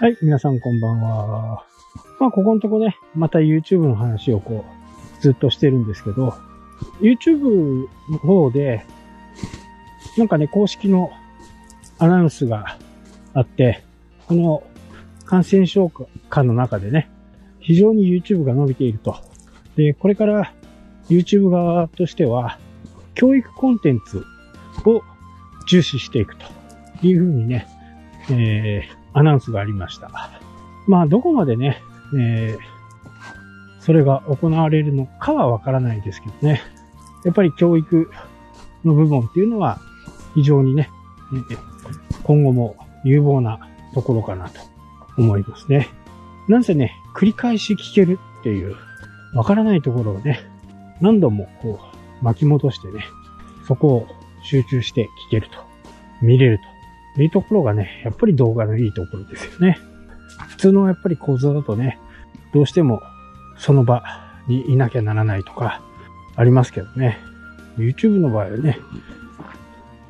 はい、皆さんこんばんは。まあ、ここのとこね、また YouTube の話をこう、ずっとしてるんですけど、YouTube の方で、なんかね、公式のアナウンスがあって、この感染症下の中でね、非常に YouTube が伸びていると。で、これから YouTube 側としては、教育コンテンツを重視していくというふうにね、えー、アナウンスがありました。まあ、どこまでね、えー、それが行われるのかはわからないですけどね。やっぱり教育の部分っていうのは非常にね、今後も有望なところかなと思いますね。なんせね、繰り返し聞けるっていう、わからないところをね、何度もこう巻き戻してね、そこを集中して聞けると、見れるというところがね、やっぱり動画のいいところですよね。普通のやっぱり講座だとね、どうしてもその場にいなきゃならないとかありますけどね。YouTube の場合はね、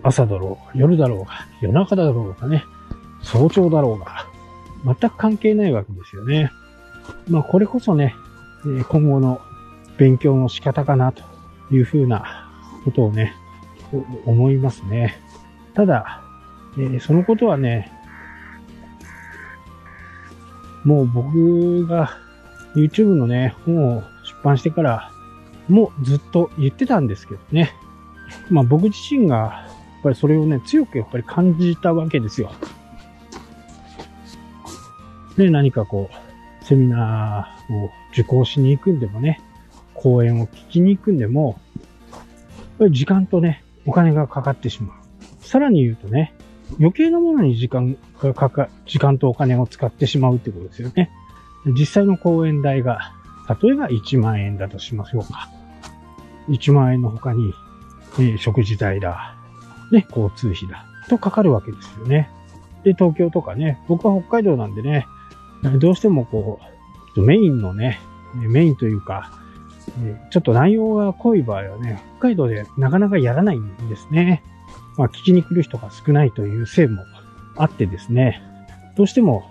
朝だろうが、夜だろうが、夜中だろうがね、早朝だろうが、全く関係ないわけですよね。まあこれこそね、今後の勉強の仕方かなというふうなことをね、思いますね。ただ、えそのことはね、もう僕が YouTube のね、本を出版してから、もうずっと言ってたんですけどね。まあ僕自身が、やっぱりそれをね、強くやっぱり感じたわけですよ。で、何かこう、セミナーを受講しに行くんでもね、講演を聞きに行くんでも、やっぱり時間とね、お金がかかってしまう。さらに言うとね、余計なものに時間がかか、時間とお金を使ってしまうってことですよね。実際の講演代が、例えば1万円だとしましょうか。1万円の他に、えー食事代だ、ね、交通費だ、とかかるわけですよね。で、東京とかね、僕は北海道なんでね、どうしてもこう、メインのね、メインというか、ちょっと内容が濃い場合はね、北海道でなかなかやらないんですね。まあ、聞きに来る人が少ないというせいもあってですね、どうしても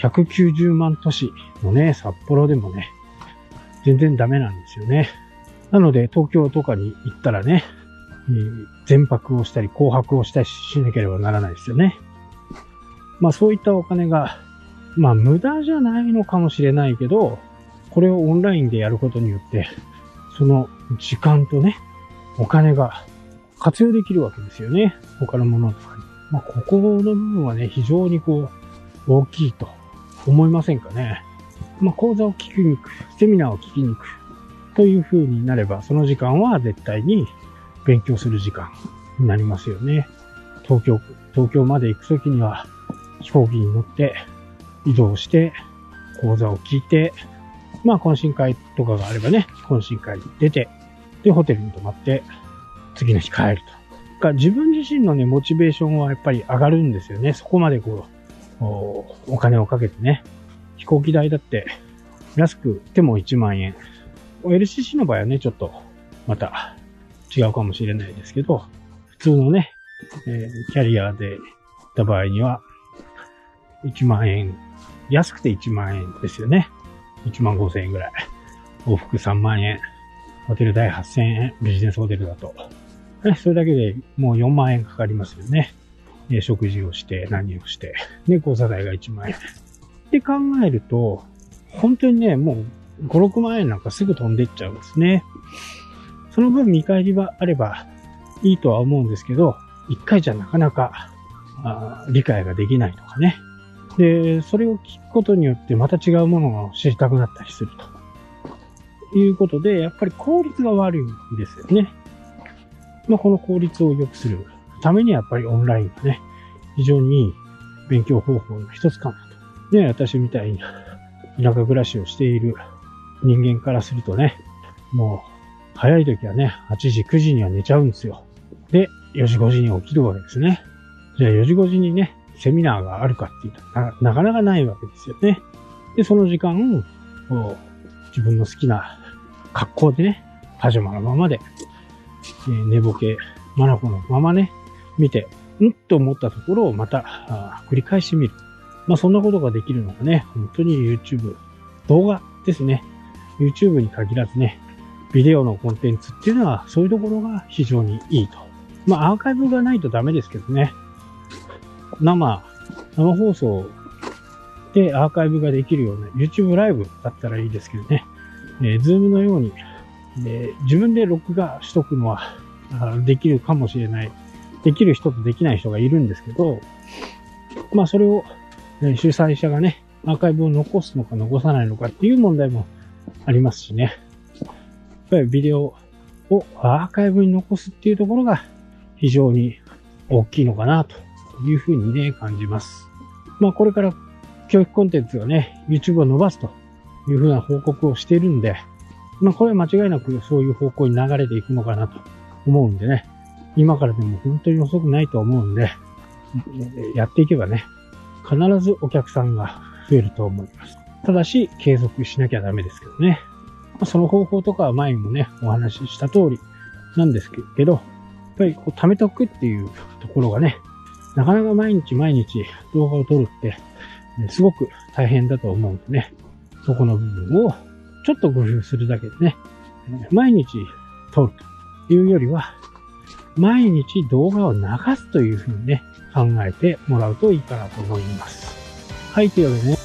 190万都市のね、札幌でもね、全然ダメなんですよね。なので、東京とかに行ったらね、全泊をしたり、紅白をしたりしなければならないですよね。まあそういったお金が、まあ無駄じゃないのかもしれないけど、これをオンラインでやることによって、その時間とね、お金が活用できるわけですよね。他のものとかに。まあここの部分はね、非常にこう、大きいと思いませんかね。まあ講座を聞きに行く、セミナーを聞きに行く、という風になれば、その時間は絶対に勉強する時間になりますよね。東京、東京まで行くときには飛行機に乗って移動して講座を聞いて、まあ懇親会とかがあればね、懇親会に出て、で、ホテルに泊まって、次の日帰ると。か自分自身のね、モチベーションはやっぱり上がるんですよね。そこまでこう、こうお金をかけてね。飛行機代だって、安くても1万円。LCC の場合はね、ちょっと、また、違うかもしれないですけど、普通のね、えーキャリアで行った場合には、1万円、安くて1万円ですよね。1万5千円ぐらい。往復3万円。ホテル代8千円。ビジネスホテルだと。それだけでもう4万円かかりますよね。え食事をして、何をして。で、交差代が1万円。って考えると、本当にね、もう5、6万円なんかすぐ飛んでっちゃうんですね。その分見返りはあればいいとは思うんですけど、一回じゃなかなかあ理解ができないとかね。で、それを聞くことによってまた違うものを知りたくなったりすると。いうことで、やっぱり効率が悪いんですよね。まあ、この効率を良くするためにやっぱりオンラインがね、非常にいい勉強方法の一つかなと。ね、私みたいに田舎暮らしをしている人間からするとね、もう早い時はね、8時、9時には寝ちゃうんですよ。で、4時、5時に起きるわけですね。じゃあ4時、5時にね、セミナーがあるかっていうとな、なかなかないわけですよね。で、その時間、こう自分の好きな格好でね、パジャマのままで、えー寝ぼけ、マナコのままね、見て、んと思ったところをまた、繰り返し見る。まあそんなことができるのがね、本当に YouTube、動画ですね。YouTube に限らずね、ビデオのコンテンツっていうのはそういうところが非常にいいと。まあアーカイブがないとダメですけどね。生、生放送でアーカイブができるような YouTube ライブだったらいいですけどね。えー、Zoom のように、えー、自分で録画しとくのはできるかもしれない。できる人とできない人がいるんですけど、まあそれを、ね、主催者がね、アーカイブを残すのか残さないのかっていう問題もありますしね。やっぱりビデオをアーカイブに残すっていうところが非常に大きいのかなというふうにね、感じます。まあこれから教育コンテンツがね、YouTube を伸ばすというふうな報告をしているんで、まあこれ間違いなくそういう方向に流れていくのかなと思うんでね、今からでも本当に遅くないと思うんで、やっていけばね、必ずお客さんが増えると思います。ただし、継続しなきゃダメですけどね。その方法とかは前にもね、お話しした通りなんですけど、やっぱりこう貯めておくっていうところがね、なかなか毎日毎日動画を撮るって、すごく大変だと思うんでね、そこの部分をちょっと工夫するだけでね、毎日撮るというよりは、毎日動画を流すというふうにね、考えてもらうといいかなと思います。はい、というわけでね、